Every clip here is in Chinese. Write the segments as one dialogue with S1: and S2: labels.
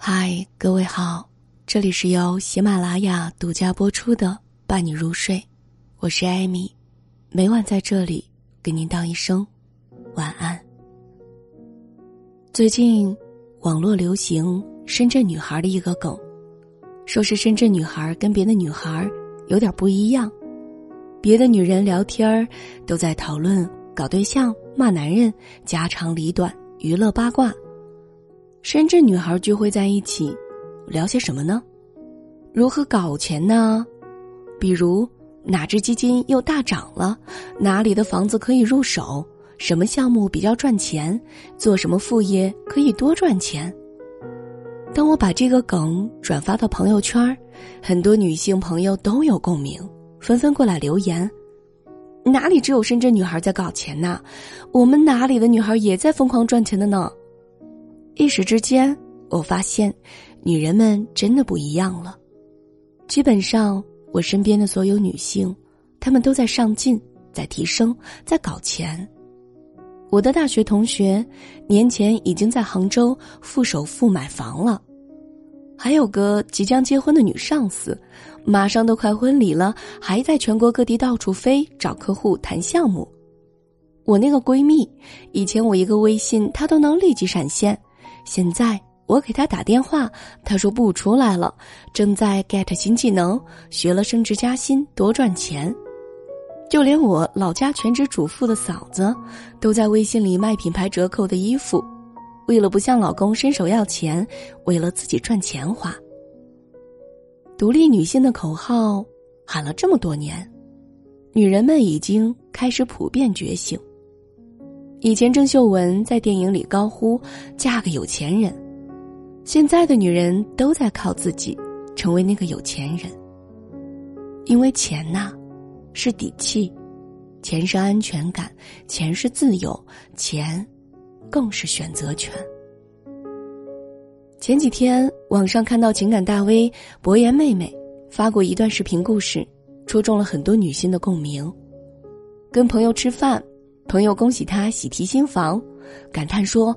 S1: 嗨，各位好，这里是由喜马拉雅独家播出的《伴你入睡》，我是艾米，每晚在这里给您道一声晚安。最近网络流行深圳女孩的一个梗，说是深圳女孩跟别的女孩有点不一样，别的女人聊天儿都在讨论搞对象、骂男人、家长里短、娱乐八卦。深圳女孩聚会在一起，聊些什么呢？如何搞钱呢？比如哪只基金又大涨了？哪里的房子可以入手？什么项目比较赚钱？做什么副业可以多赚钱？当我把这个梗转发到朋友圈，很多女性朋友都有共鸣，纷纷过来留言：“哪里只有深圳女孩在搞钱呢？我们哪里的女孩也在疯狂赚钱的呢？”一时之间，我发现，女人们真的不一样了。基本上，我身边的所有女性，她们都在上进，在提升，在搞钱。我的大学同学，年前已经在杭州付首付买房了；还有个即将结婚的女上司，马上都快婚礼了，还在全国各地到处飞，找客户谈项目。我那个闺蜜，以前我一个微信，她都能立即闪现。现在我给他打电话，他说不出来了，正在 get 新技能，学了升职加薪，多赚钱。就连我老家全职主妇的嫂子，都在微信里卖品牌折扣的衣服，为了不向老公伸手要钱，为了自己赚钱花。独立女性的口号喊了这么多年，女人们已经开始普遍觉醒。以前郑秀文在电影里高呼“嫁个有钱人”，现在的女人都在靠自己成为那个有钱人。因为钱呐，是底气，钱是安全感，钱是自由，钱更是选择权。前几天网上看到情感大 V 博言妹妹发过一段视频故事，戳中了很多女性的共鸣。跟朋友吃饭。朋友恭喜她喜提新房，感叹说：“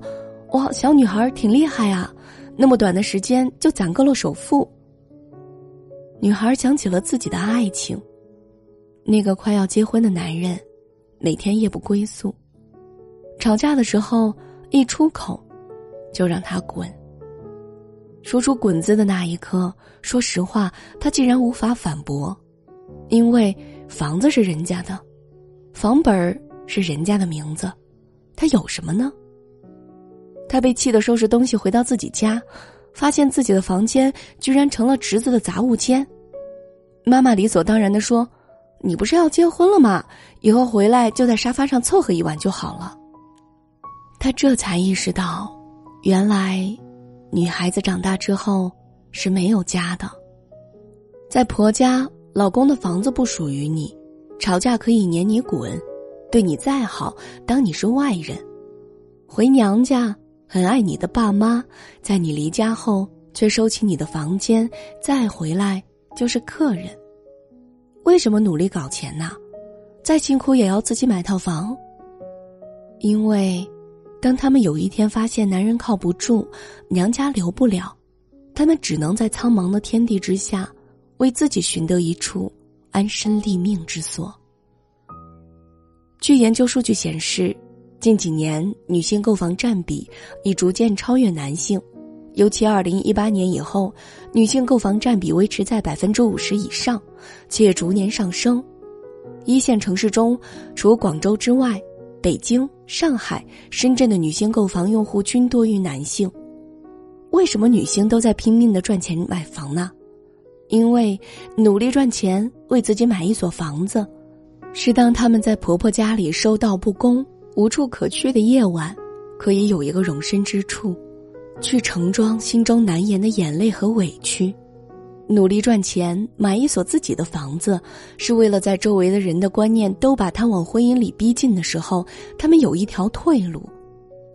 S1: 哇，小女孩挺厉害啊，那么短的时间就攒够了首付。”女孩想起了自己的爱情，那个快要结婚的男人，每天夜不归宿，吵架的时候一出口，就让他滚。说出“滚”字的那一刻，说实话，他竟然无法反驳，因为房子是人家的，房本儿。是人家的名字，他有什么呢？他被气得收拾东西回到自己家，发现自己的房间居然成了侄子的杂物间。妈妈理所当然的说：“你不是要结婚了吗？以后回来就在沙发上凑合一晚就好了。”他这才意识到，原来女孩子长大之后是没有家的，在婆家，老公的房子不属于你，吵架可以撵你滚。对你再好，当你是外人；回娘家，很爱你的爸妈，在你离家后却收起你的房间，再回来就是客人。为什么努力搞钱呢？再辛苦也要自己买套房。因为，当他们有一天发现男人靠不住，娘家留不了，他们只能在苍茫的天地之下，为自己寻得一处安身立命之所。据研究数据显示，近几年女性购房占比已逐渐超越男性，尤其二零一八年以后，女性购房占比维持在百分之五十以上，且逐年上升。一线城市中，除广州之外，北京、上海、深圳的女性购房用户均多于男性。为什么女性都在拼命的赚钱买房呢？因为努力赚钱，为自己买一所房子。是当他们在婆婆家里收到不公、无处可去的夜晚，可以有一个容身之处，去盛装心中难言的眼泪和委屈。努力赚钱，买一所自己的房子，是为了在周围的人的观念都把他往婚姻里逼近的时候，他们有一条退路。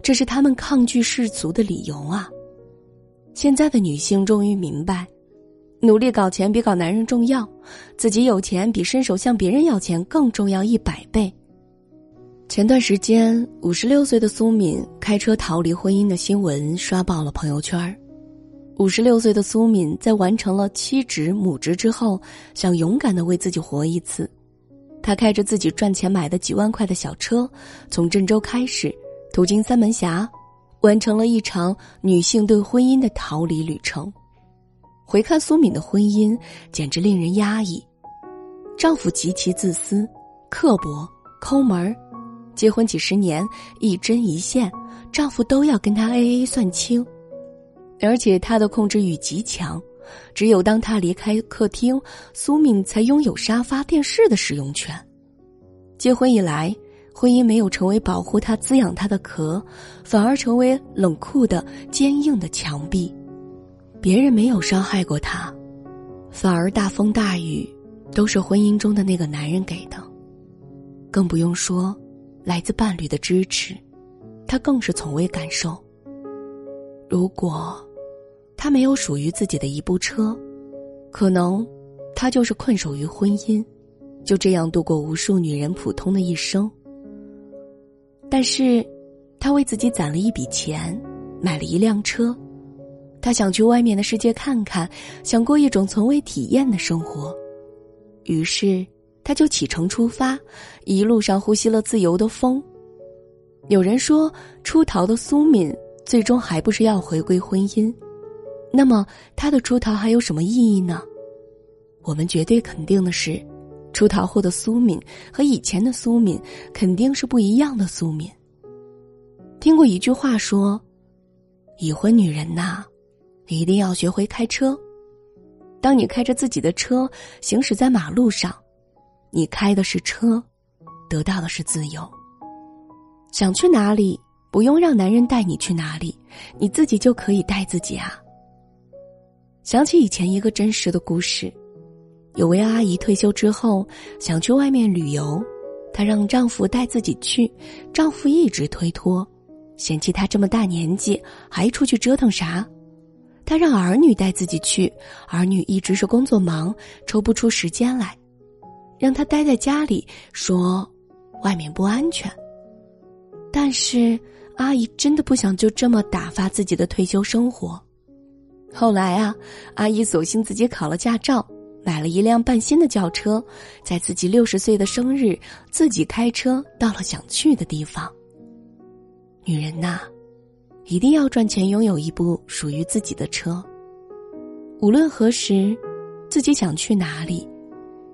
S1: 这是他们抗拒世俗的理由啊！现在的女性终于明白。努力搞钱比搞男人重要，自己有钱比伸手向别人要钱更重要一百倍。前段时间，五十六岁的苏敏开车逃离婚姻的新闻刷爆了朋友圈五十六岁的苏敏在完成了妻职母职之后，想勇敢的为自己活一次。她开着自己赚钱买的几万块的小车，从郑州开始，途经三门峡，完成了一场女性对婚姻的逃离旅程。回看苏敏的婚姻，简直令人压抑。丈夫极其自私、刻薄、抠门，结婚几十年，一针一线，丈夫都要跟她 A A 算清。而且他的控制欲极强，只有当他离开客厅，苏敏才拥有沙发、电视的使用权。结婚以来，婚姻没有成为保护她、滋养她的壳，反而成为冷酷的、坚硬的墙壁。别人没有伤害过他，反而大风大雨都是婚姻中的那个男人给的。更不用说来自伴侣的支持，他更是从未感受。如果。他没有属于自己的一部车，可能他就是困守于婚姻，就这样度过无数女人普通的一生。但是，他为自己攒了一笔钱，买了一辆车，他想去外面的世界看看，想过一种从未体验的生活，于是他就启程出发，一路上呼吸了自由的风。有人说，出逃的苏敏最终还不是要回归婚姻。那么，他的出逃还有什么意义呢？我们绝对肯定的是，出逃后的苏敏和以前的苏敏肯定是不一样的苏敏。听过一句话说：“已婚女人呐，一定要学会开车。当你开着自己的车行驶在马路上，你开的是车，得到的是自由。想去哪里，不用让男人带你去哪里，你自己就可以带自己啊。”想起以前一个真实的故事，有位阿姨退休之后想去外面旅游，她让丈夫带自己去，丈夫一直推脱，嫌弃她这么大年纪还出去折腾啥。他让儿女带自己去，儿女一直是工作忙，抽不出时间来，让他待在家里，说外面不安全。但是阿姨真的不想就这么打发自己的退休生活。后来啊，阿姨索性自己考了驾照，买了一辆半新的轿车，在自己六十岁的生日，自己开车到了想去的地方。女人呐，一定要赚钱，拥有一部属于自己的车。无论何时，自己想去哪里，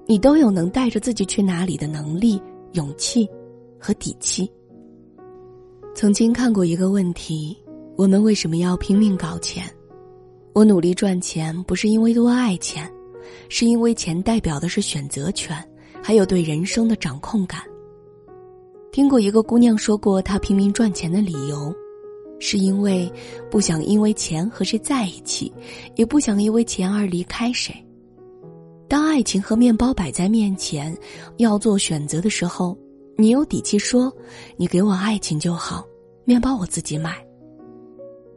S1: 你都有能带着自己去哪里的能力、勇气和底气。曾经看过一个问题：我们为什么要拼命搞钱？我努力赚钱，不是因为多爱钱，是因为钱代表的是选择权，还有对人生的掌控感。听过一个姑娘说过，她拼命赚钱的理由，是因为不想因为钱和谁在一起，也不想因为钱而离开谁。当爱情和面包摆在面前，要做选择的时候，你有底气说：“你给我爱情就好，面包我自己买。”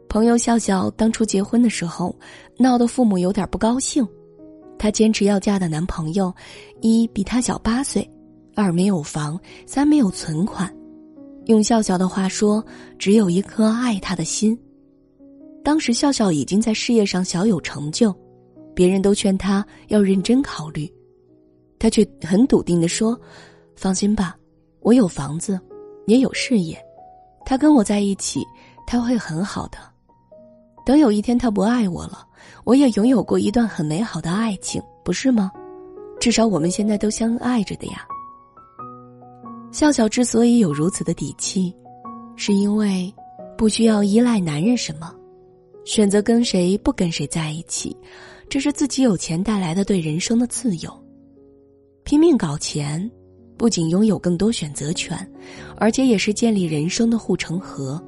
S1: 朋友笑笑当初结婚的时候，闹得父母有点不高兴。她坚持要嫁的男朋友，一比她小八岁，二没有房，三没有存款。用笑笑的话说，只有一颗爱她的心。当时笑笑已经在事业上小有成就，别人都劝她要认真考虑，她却很笃定的说：“放心吧，我有房子，也有事业，他跟我在一起，他会很好的。”等有一天他不爱我了，我也拥有过一段很美好的爱情，不是吗？至少我们现在都相爱着的呀。笑笑之所以有如此的底气，是因为不需要依赖男人什么，选择跟谁不跟谁在一起，这是自己有钱带来的对人生的自由。拼命搞钱，不仅拥有更多选择权，而且也是建立人生的护城河。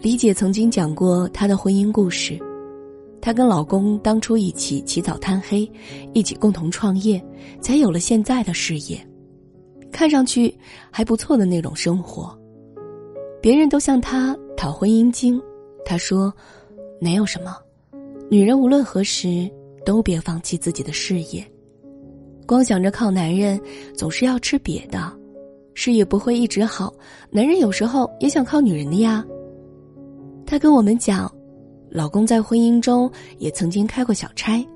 S1: 李姐曾经讲过她的婚姻故事，她跟老公当初一起起早贪黑，一起共同创业，才有了现在的事业，看上去还不错的那种生活。别人都向她讨婚姻经，她说：“没有什么，女人无论何时都别放弃自己的事业，光想着靠男人，总是要吃瘪的，事业不会一直好。男人有时候也想靠女人的呀。”他跟我们讲，老公在婚姻中也曾经开过小差，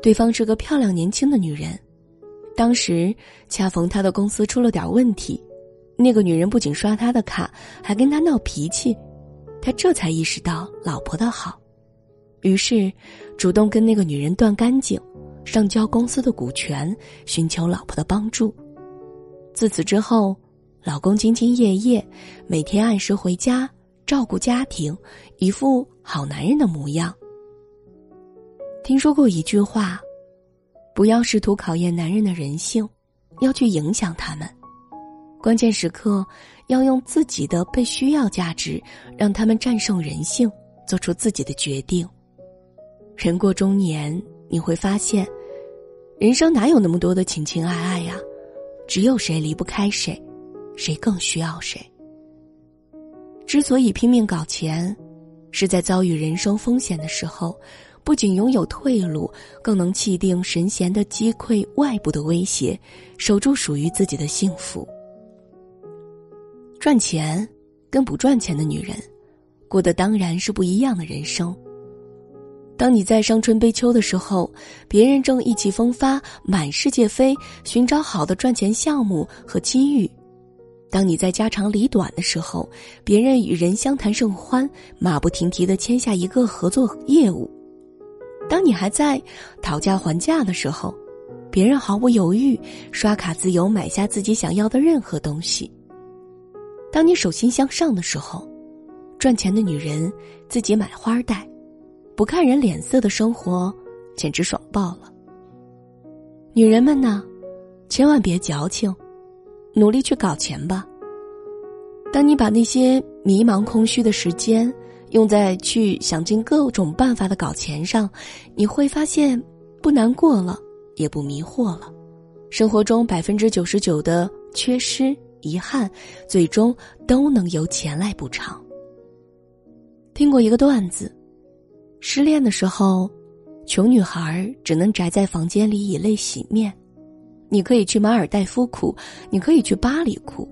S1: 对方是个漂亮年轻的女人。当时恰逢他的公司出了点问题，那个女人不仅刷他的卡，还跟他闹脾气。他这才意识到老婆的好，于是主动跟那个女人断干净，上交公司的股权，寻求老婆的帮助。自此之后，老公兢兢业业，每天按时回家照顾家庭，一副好男人的模样。听说过一句话：“不要试图考验男人的人性，要去影响他们。关键时刻。”要用自己的被需要价值，让他们战胜人性，做出自己的决定。人过中年，你会发现，人生哪有那么多的情情爱爱呀？只有谁离不开谁，谁更需要谁。之所以拼命搞钱，是在遭遇人生风险的时候，不仅拥有退路，更能气定神闲的击溃外部的威胁，守住属于自己的幸福。赚钱跟不赚钱的女人，过的当然是不一样的人生。当你在伤春悲秋的时候，别人正意气风发、满世界飞，寻找好的赚钱项目和机遇；当你在家长里短的时候，别人与人相谈甚欢，马不停蹄的签下一个合作业务；当你还在讨价还价的时候，别人毫不犹豫刷卡自由买下自己想要的任何东西。当你手心向上的时候，赚钱的女人自己买花戴，不看人脸色的生活，简直爽爆了。女人们呢，千万别矫情，努力去搞钱吧。当你把那些迷茫空虚的时间用在去想尽各种办法的搞钱上，你会发现不难过了，也不迷惑了。生活中百分之九十九的缺失。遗憾，最终都能由钱来补偿。听过一个段子，失恋的时候，穷女孩只能宅在房间里以泪洗面。你可以去马尔代夫哭，你可以去巴黎哭，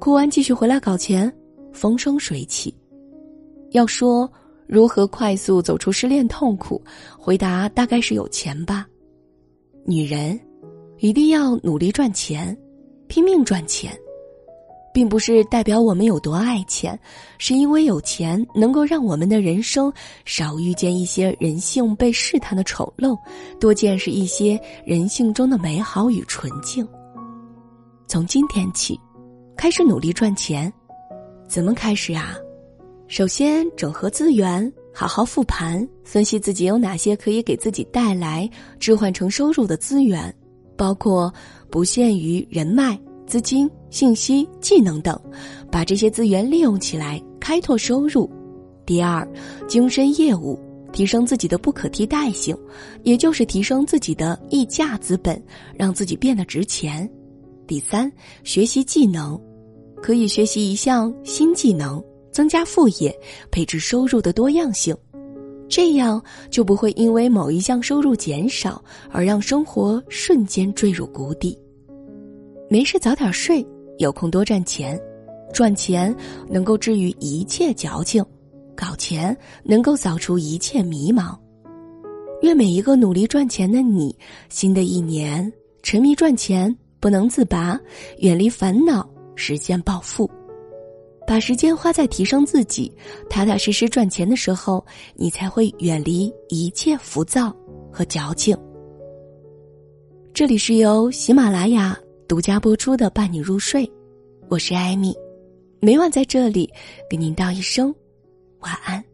S1: 哭完继续回来搞钱，风生水起。要说如何快速走出失恋痛苦，回答大概是有钱吧。女人一定要努力赚钱。拼命赚钱，并不是代表我们有多爱钱，是因为有钱能够让我们的人生少遇见一些人性被试探的丑陋，多见识一些人性中的美好与纯净。从今天起，开始努力赚钱，怎么开始啊？首先整合资源，好好复盘，分析自己有哪些可以给自己带来置换成收入的资源。包括不限于人脉、资金、信息、技能等，把这些资源利用起来，开拓收入。第二，精深业务，提升自己的不可替代性，也就是提升自己的溢价资本，让自己变得值钱。第三，学习技能，可以学习一项新技能，增加副业，配置收入的多样性。这样就不会因为某一项收入减少而让生活瞬间坠入谷底。没事早点睡，有空多赚钱，赚钱能够治愈一切矫情，搞钱能够扫除一切迷茫。愿每一个努力赚钱的你，新的一年沉迷赚钱不能自拔，远离烦恼，实现暴富。把时间花在提升自己、踏踏实实赚钱的时候，你才会远离一切浮躁和矫情。这里是由喜马拉雅独家播出的《伴你入睡》，我是艾米，每晚在这里给您道一声晚安。